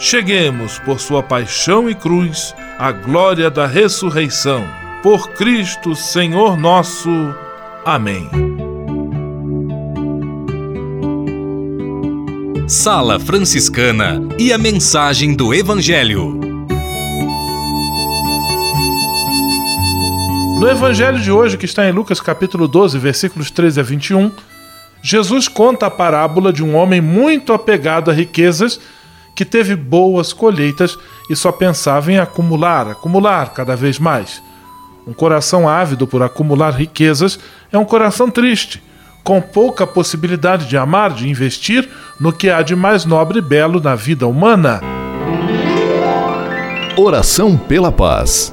cheguemos, por sua paixão e cruz, à glória da ressurreição. Por Cristo, Senhor nosso. Amém. Sala Franciscana e a mensagem do Evangelho. No evangelho de hoje, que está em Lucas capítulo 12, versículos 13 a 21, Jesus conta a parábola de um homem muito apegado a riquezas que teve boas colheitas e só pensava em acumular, acumular cada vez mais. Um coração ávido por acumular riquezas é um coração triste, com pouca possibilidade de amar, de investir no que há de mais nobre e belo na vida humana. Oração pela paz.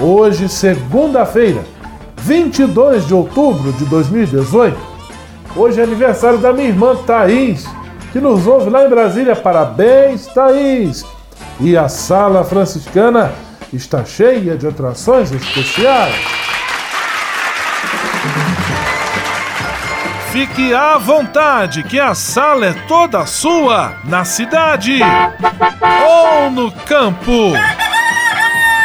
Hoje, segunda-feira, 22 de outubro de 2018. Hoje é aniversário da minha irmã Thaís, que nos ouve lá em Brasília. Parabéns, Thaís! E a sala franciscana está cheia de atrações especiais. Fique à vontade, que a sala é toda sua, na cidade ou no campo.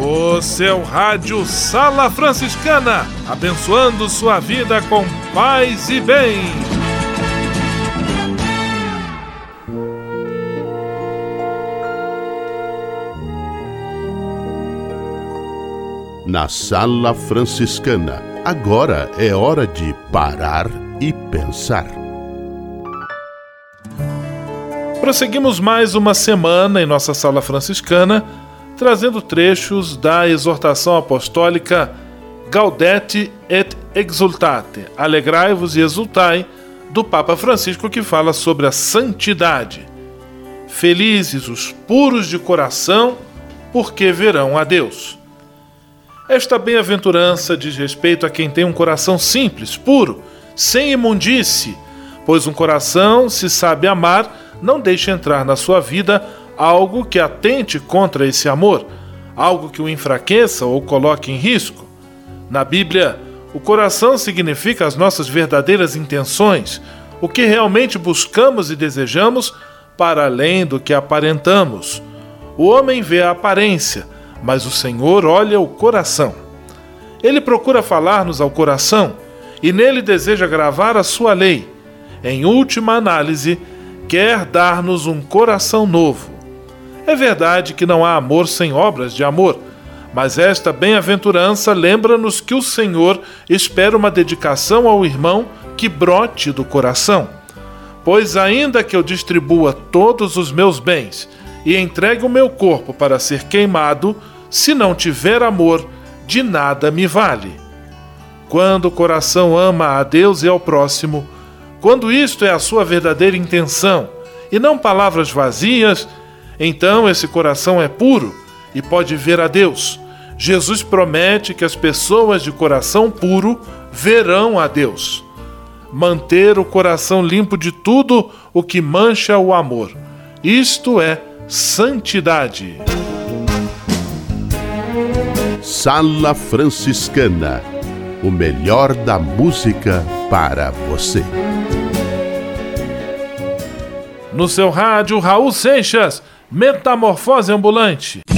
O seu rádio Sala Franciscana, abençoando sua vida com paz e bem. Na Sala Franciscana, agora é hora de parar e pensar. Prosseguimos mais uma semana em nossa sala franciscana, trazendo trechos da exortação apostólica Gaudete et Exultate, Alegrai-vos e exultai, do Papa Francisco, que fala sobre a santidade. Felizes os puros de coração, porque verão a Deus. Esta bem-aventurança diz respeito a quem tem um coração simples, puro, sem imundície, pois um coração, se sabe amar, não deixe entrar na sua vida algo que atente contra esse amor, algo que o enfraqueça ou coloque em risco. Na Bíblia, o coração significa as nossas verdadeiras intenções, o que realmente buscamos e desejamos para além do que aparentamos. O homem vê a aparência, mas o Senhor olha o coração. Ele procura falar-nos ao coração e nele deseja gravar a sua lei. Em última análise, quer dar-nos um coração novo. É verdade que não há amor sem obras de amor, mas esta bem-aventurança lembra-nos que o Senhor espera uma dedicação ao irmão que brote do coração. Pois, ainda que eu distribua todos os meus bens e entregue o meu corpo para ser queimado, se não tiver amor, de nada me vale. Quando o coração ama a Deus e ao próximo, quando isto é a sua verdadeira intenção e não palavras vazias, então esse coração é puro e pode ver a Deus. Jesus promete que as pessoas de coração puro verão a Deus. Manter o coração limpo de tudo o que mancha o amor. Isto é santidade. Sala Franciscana o melhor da música para você. No seu rádio, Raul Seixas, Metamorfose Ambulante.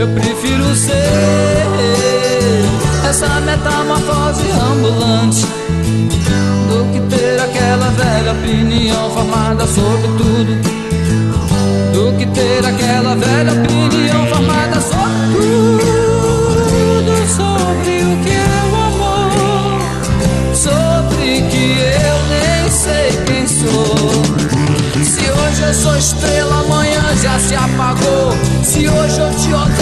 Eu prefiro ser essa metamorfose ambulante do que ter aquela velha opinião formada sobre tudo. Do que ter aquela velha opinião formada sobre tudo, sobre o que é o amor, sobre que eu nem sei quem sou. Se hoje eu sou estrela, amanhã já se apagou. Se hoje eu te odeio,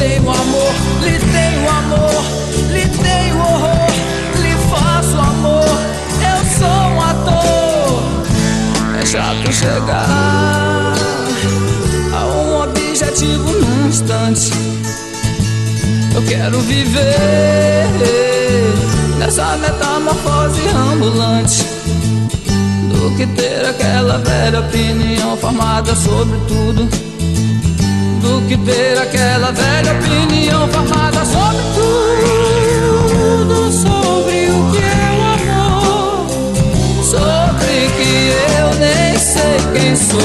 tenho amor, lhe tenho amor, lhe tenho horror, lhe faço amor, eu sou um ator. É chato chegar a um objetivo num instante. Eu quero viver nessa metamorfose ambulante. Do que ter aquela velha opinião formada sobre tudo do que ter aquela velha opinião formada sobre tudo, sobre o que é o amor, sobre que eu nem sei quem sou.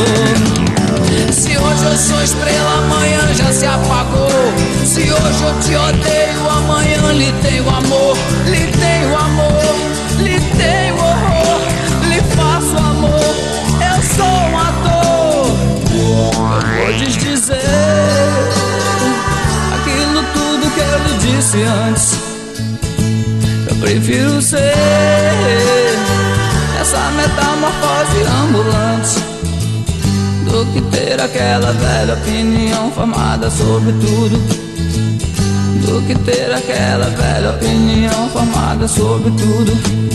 Se hoje eu sou estrela, amanhã já se apagou. Se hoje eu te odeio, amanhã lhe tenho amor, lhe tenho amor, lhe tenho horror, lhe faço amor. Eu sou um ator. Disse antes. Eu prefiro ser essa metamorfose ambulante do que ter aquela velha opinião formada sobre tudo. Do que ter aquela velha opinião formada sobre tudo.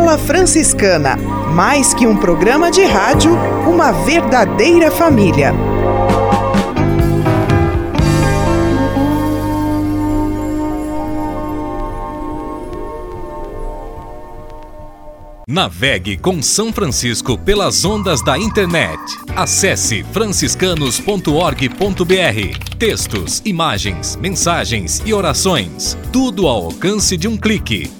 Sala Franciscana mais que um programa de rádio, uma verdadeira família. Navegue com São Francisco pelas ondas da internet. Acesse franciscanos.org.br. Textos, imagens, mensagens e orações. Tudo ao alcance de um clique.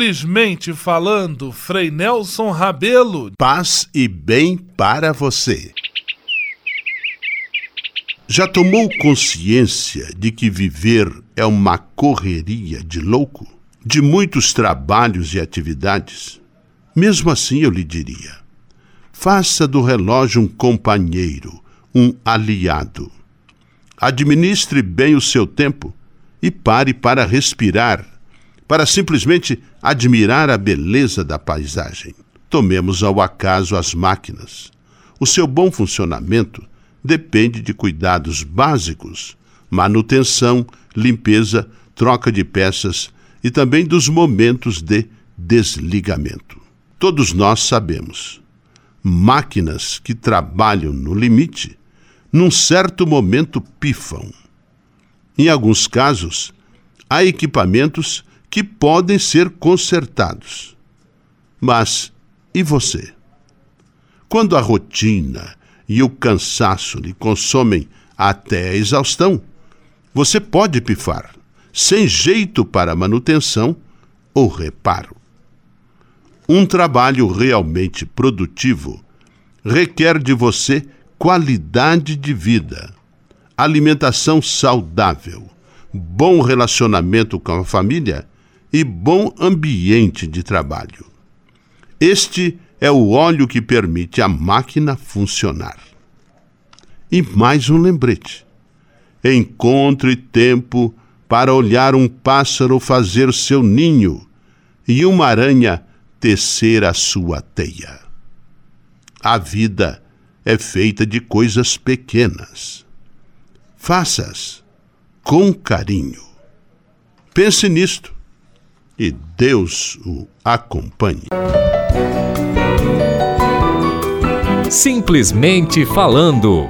Simplesmente falando, Frei Nelson Rabelo. Paz e bem para você. Já tomou consciência de que viver é uma correria de louco? De muitos trabalhos e atividades? Mesmo assim, eu lhe diria: faça do relógio um companheiro, um aliado. Administre bem o seu tempo e pare para respirar para simplesmente admirar a beleza da paisagem. Tomemos ao acaso as máquinas. O seu bom funcionamento depende de cuidados básicos, manutenção, limpeza, troca de peças e também dos momentos de desligamento. Todos nós sabemos. Máquinas que trabalham no limite, num certo momento pifam. Em alguns casos, há equipamentos que podem ser consertados. Mas e você? Quando a rotina e o cansaço lhe consomem até a exaustão, você pode pifar, sem jeito para manutenção ou reparo. Um trabalho realmente produtivo requer de você qualidade de vida, alimentação saudável, bom relacionamento com a família e bom ambiente de trabalho. Este é o óleo que permite a máquina funcionar. E mais um lembrete: encontre tempo para olhar um pássaro fazer seu ninho e uma aranha tecer a sua teia. A vida é feita de coisas pequenas. Faça-as com carinho. Pense nisto e Deus o acompanhe. Simplesmente falando.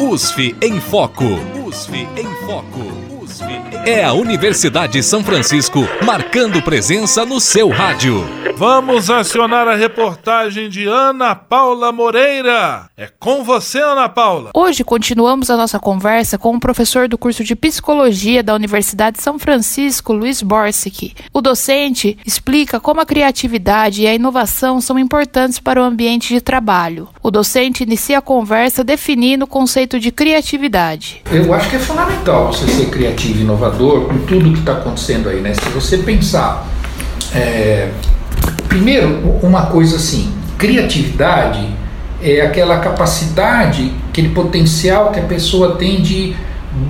USF em Foco. USF em Foco. USF em... É a Universidade de São Francisco marcando presença no seu rádio. Vamos acionar a reportagem de Ana Paula Moreira. É com você, Ana Paula. Hoje continuamos a nossa conversa com o professor do curso de Psicologia da Universidade de São Francisco, Luiz Borsic. O docente explica como a criatividade e a inovação são importantes para o ambiente de trabalho. O docente inicia a conversa definindo o conceito de criatividade. Eu acho que é fundamental você ser criativo e inovador com tudo que está acontecendo aí, né? Se você pensar é, Primeiro, uma coisa assim, criatividade é aquela capacidade, aquele potencial que a pessoa tem de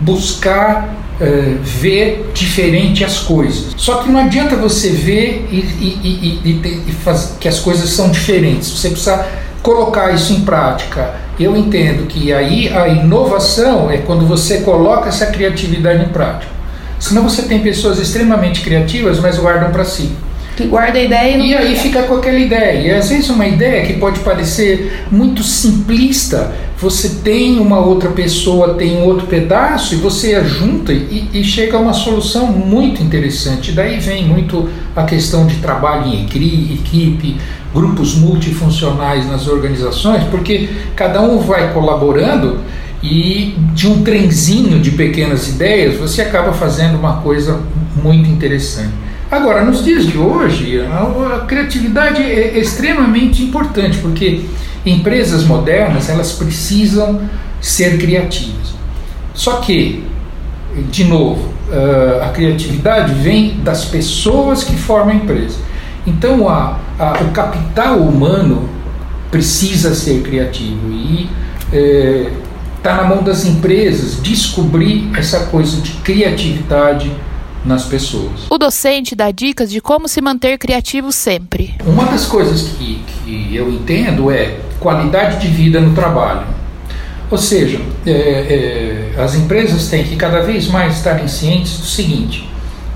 buscar uh, ver diferente as coisas. Só que não adianta você ver e, e, e, e fazer, que as coisas são diferentes. Você precisa colocar isso em prática. Eu entendo que aí a inovação é quando você coloca essa criatividade em prática. Senão você tem pessoas extremamente criativas, mas guardam para si que guarda a ideia e não E aí fica com aquela ideia. E às vezes uma ideia que pode parecer muito simplista, você tem uma outra pessoa, tem um outro pedaço e você junta e, e chega a uma solução muito interessante. Daí vem muito a questão de trabalho em equipe, grupos multifuncionais nas organizações, porque cada um vai colaborando e de um trenzinho de pequenas ideias você acaba fazendo uma coisa muito interessante. Agora, nos dias de hoje, a, criatividade é extremamente importante, porque empresas modernas elas precisam ser criativas. Só que, de novo, a criatividade vem das pessoas que formam a empresa. Então, a, a, o capital humano precisa ser criativo e está é, na mão das empresas descobrir essa coisa de criatividade nas pessoas. O docente dá dicas de como se manter criativo sempre. Uma das coisas que, que eu entendo é qualidade de vida no trabalho. Ou seja, é, é, as empresas têm que cada vez mais estarem cientes do seguinte: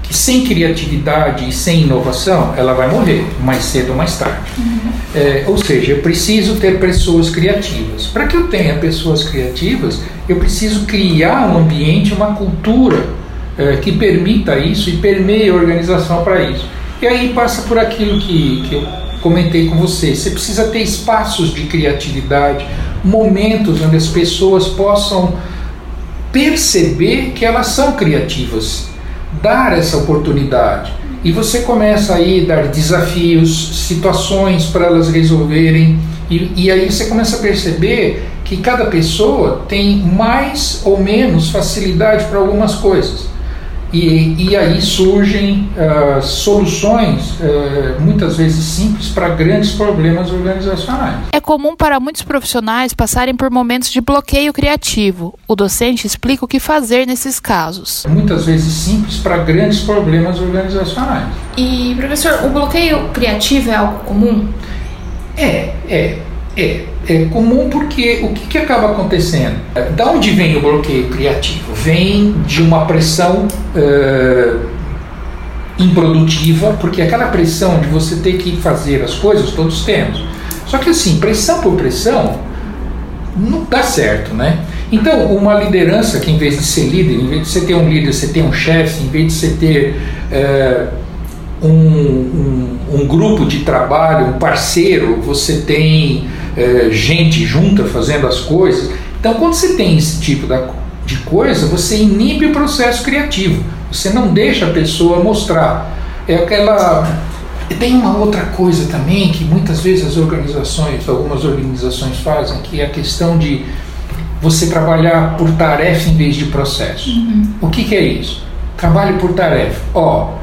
que sem criatividade e sem inovação, ela vai morrer, mais cedo ou mais tarde. Uhum. É, ou seja, eu preciso ter pessoas criativas. Para que eu tenha pessoas criativas, eu preciso criar um ambiente, uma cultura é, que permita isso e permeie a organização para isso. E aí passa por aquilo que, que eu comentei com você. Você precisa ter espaços de criatividade, momentos onde as pessoas possam perceber que elas são criativas, dar essa oportunidade. E você começa aí a dar desafios, situações para elas resolverem, e, e aí você começa a perceber que cada pessoa tem mais ou menos facilidade para algumas coisas. E, e aí surgem uh, soluções, uh, muitas vezes simples, para grandes problemas organizacionais. É comum para muitos profissionais passarem por momentos de bloqueio criativo. O docente explica o que fazer nesses casos. Muitas vezes simples para grandes problemas organizacionais. E, professor, o bloqueio criativo é algo comum? É, é. É, é comum porque o que, que acaba acontecendo? Da onde vem o bloqueio criativo? Vem de uma pressão uh, improdutiva, porque aquela pressão de você ter que fazer as coisas todos temos. Só que assim, pressão por pressão não dá certo, né? Então, uma liderança que em vez de ser líder, em vez de você ter um líder, você tem um chefe, em vez de você ter um, um, um, grupo de trabalho, um parceiro, você tem é, gente junta fazendo as coisas. Então, quando você tem esse tipo de coisa, você inibe o processo criativo. Você não deixa a pessoa mostrar. É aquela. Tem uma outra coisa também que muitas vezes as organizações, algumas organizações fazem, que é a questão de você trabalhar por tarefa em vez de processo. Uhum. O que, que é isso? Trabalho por tarefa. Ó,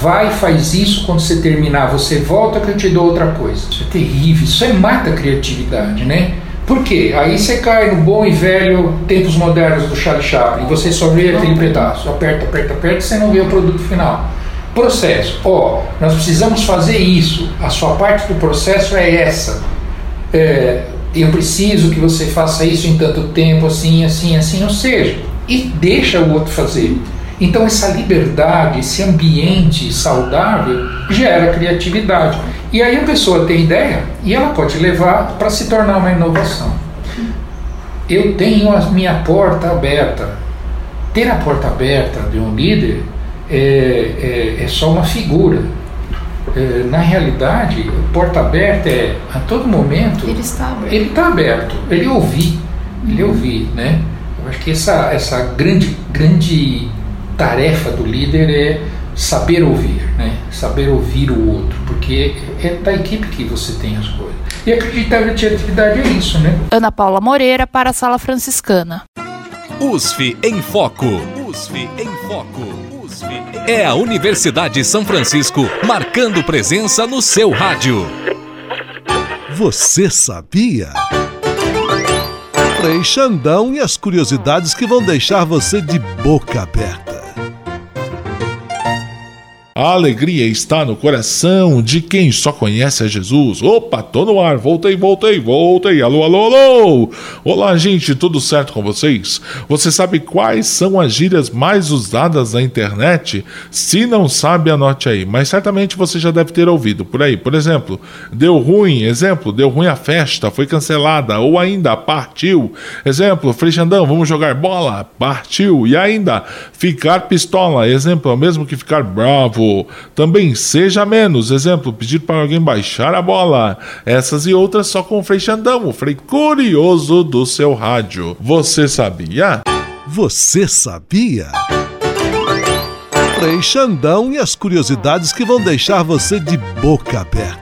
vai faz isso, quando você terminar, você volta que eu te dou outra coisa. Isso é terrível, isso é mata a criatividade, né? Por quê? Aí você cai no bom e velho tempos modernos do Charlie Chaplin, você só vê aquele pedaço, aperta, aperta, aperta, e você não vê o produto final. Processo, ó, oh, nós precisamos fazer isso, a sua parte do processo é essa. É, eu preciso que você faça isso em tanto tempo, assim, assim, assim, ou seja, e deixa o outro fazer. Então, essa liberdade, esse ambiente saudável gera criatividade. E aí a pessoa tem ideia e ela pode levar para se tornar uma inovação. Eu tenho a minha porta aberta. Ter a porta aberta de um líder é, é, é só uma figura. é, na realidade, porta aberta é a todo momento. Ele está aberto. Ele está aberto. Ele ouvir, ele ouvir, né? Eu acho que essa essa grande grande tarefa do líder é saber ouvir, né? Saber ouvir o outro, porque é da equipe que você tem as coisas. E acreditar na atividade é isso, né? Ana Paula Moreira para a Sala Franciscana. USF em Foco. USF em Foco. USF é a Universidade São Francisco marcando presença no seu rádio. Você sabia? Frei Xandão e as curiosidades que vão deixar você de boca aberta. A alegria está no coração de quem só conhece a Jesus. Opa, tô no ar, voltei, voltei, voltei. Alô, alô, alô! Olá, gente, tudo certo com vocês? Você sabe quais são as gírias mais usadas na internet? Se não sabe, anote aí, mas certamente você já deve ter ouvido por aí. Por exemplo, deu ruim, exemplo, deu ruim a festa, foi cancelada, ou ainda partiu. Exemplo, Freixandão, vamos jogar bola, partiu. E ainda, ficar pistola, exemplo, é o mesmo que ficar bravo também seja menos, exemplo, pedir para alguém baixar a bola. Essas e outras só com o Frei Xandão, o Frei curioso do seu rádio. Você sabia? Você sabia? Frei Xandão e as curiosidades que vão deixar você de boca aberta.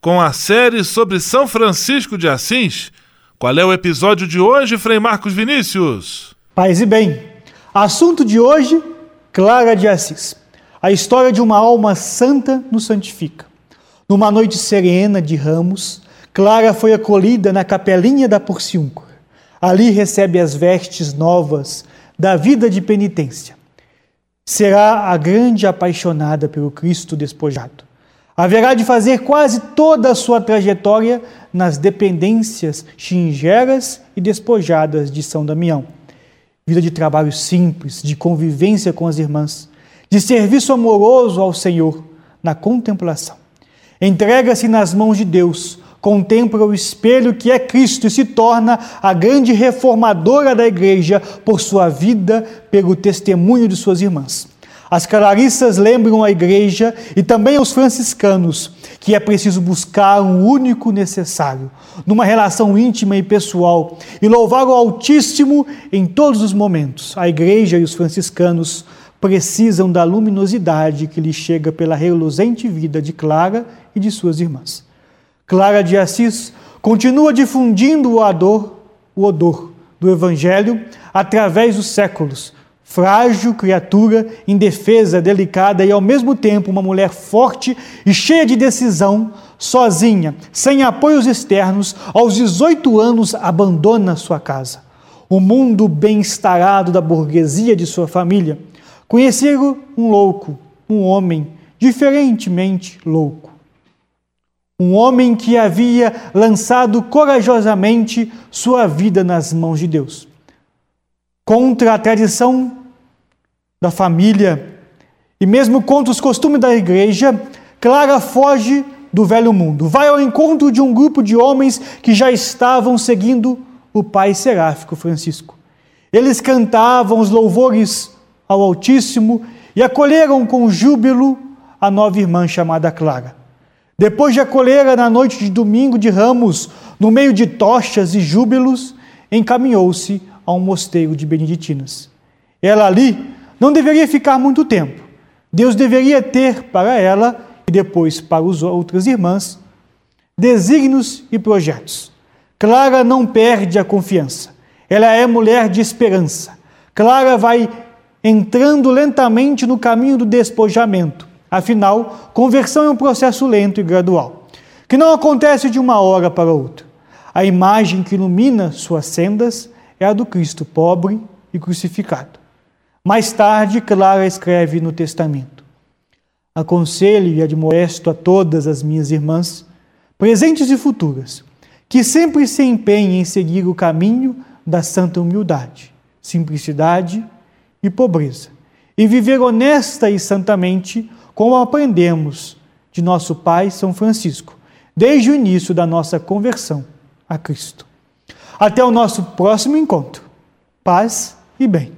com a série sobre São Francisco de Assis. Qual é o episódio de hoje, Frei Marcos Vinícius? Paz e bem. Assunto de hoje: Clara de Assis. A história de uma alma santa nos santifica. Numa noite serena de ramos, Clara foi acolhida na capelinha da Porciúncula. Ali recebe as vestes novas da vida de penitência. Será a grande apaixonada pelo Cristo despojado haverá de fazer quase toda a sua trajetória nas dependências xingeras e despojadas de São Damião. Vida de trabalho simples, de convivência com as irmãs, de serviço amoroso ao Senhor, na contemplação. Entrega-se nas mãos de Deus, contempla o espelho que é Cristo e se torna a grande reformadora da igreja por sua vida, pelo testemunho de suas irmãs. As clarissas lembram a igreja e também aos franciscanos que é preciso buscar um único necessário, numa relação íntima e pessoal, e louvar o Altíssimo em todos os momentos. A igreja e os franciscanos precisam da luminosidade que lhe chega pela reluzente vida de Clara e de suas irmãs. Clara de Assis continua difundindo o o odor do Evangelho através dos séculos frágil criatura, indefesa, delicada e ao mesmo tempo uma mulher forte e cheia de decisão, sozinha, sem apoios externos, aos 18 anos abandona sua casa. O mundo bem-estarado da burguesia de sua família conheceram um louco, um homem diferentemente louco. Um homem que havia lançado corajosamente sua vida nas mãos de Deus. Contra a tradição da família e mesmo contra os costumes da igreja, Clara foge do velho mundo, vai ao encontro de um grupo de homens que já estavam seguindo o pai seráfico Francisco. Eles cantavam os louvores ao Altíssimo e acolheram com júbilo a nova irmã chamada Clara. Depois de acolhê-la na noite de domingo de ramos, no meio de tochas e júbilos, encaminhou-se a um mosteiro de beneditinas. Ela ali não deveria ficar muito tempo. Deus deveria ter para ela e depois para as outras irmãs, desígnios e projetos. Clara não perde a confiança. Ela é mulher de esperança. Clara vai entrando lentamente no caminho do despojamento. Afinal, conversão é um processo lento e gradual, que não acontece de uma hora para outra. A imagem que ilumina suas sendas é a do Cristo pobre e crucificado. Mais tarde, Clara escreve no Testamento: Aconselho e admoesto a todas as minhas irmãs, presentes e futuras, que sempre se empenhem em seguir o caminho da santa humildade, simplicidade e pobreza, e viver honesta e santamente, como aprendemos de nosso Pai São Francisco, desde o início da nossa conversão a Cristo. Até o nosso próximo encontro. Paz e bem.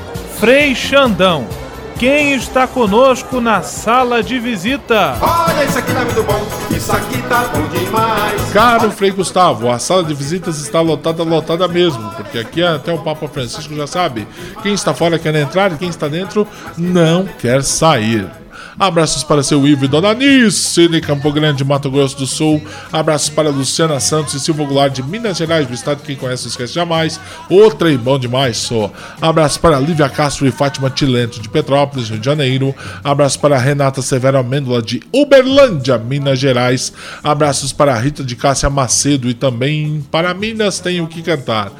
Frei Xandão, quem está conosco na sala de visita? Olha, isso aqui tá muito bom, isso aqui tá bom demais. Caro Frei Gustavo, a sala de visitas está lotada, lotada mesmo, porque aqui até o Papa Francisco já sabe. Quem está fora quer entrar e quem está dentro não quer sair. Abraços para seu Ivo e Dona Nice de Campo Grande, Mato Grosso do Sul. Abraços para Luciana Santos e Silvio Goulart de Minas Gerais, do estado que quem conhece não esquece jamais. Outra e bom demais, só. Abraços para Lívia Castro e Fátima Tilento de Petrópolis, Rio de Janeiro. Abraços para Renata Severo Amêndola de Uberlândia, Minas Gerais. Abraços para Rita de Cássia Macedo e também para Minas Tenho que Cantar.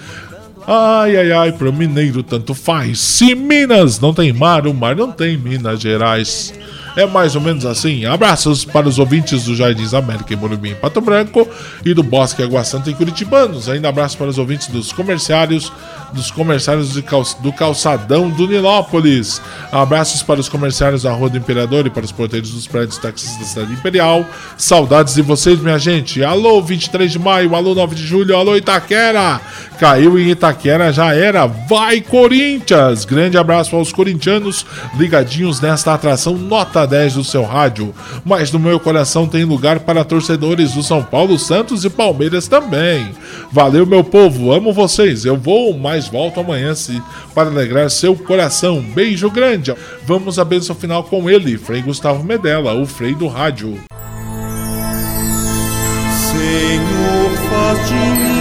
Ai, ai, ai, pro mineiro tanto faz. Se Minas não tem mar, o mar não tem Minas Gerais. É mais ou menos assim. Abraços para os ouvintes do Jardins América em Morumbi, em Pato Branco e do Bosque Água Santa em Curitibanos. Ainda abraço para os ouvintes dos comerciários, dos comerciários do calçadão do Nilópolis. Abraços para os comerciários da Rua do Imperador e para os porteiros dos prédios taxistas da cidade imperial. Saudades de vocês, minha gente. Alô, 23 de maio, alô, 9 de julho, alô, Itaquera. Caiu em Itaquera, já era. Vai, Corinthians! Grande abraço aos corintianos ligadinhos nesta atração nota 10 do seu rádio. Mas no meu coração tem lugar para torcedores do São Paulo, Santos e Palmeiras também. Valeu, meu povo, amo vocês. Eu vou, mas volto amanhã se para alegrar seu coração. Beijo grande. Vamos à bênção final com ele, Frei Gustavo Medella, o Frei do Rádio. Senhor, faz de mim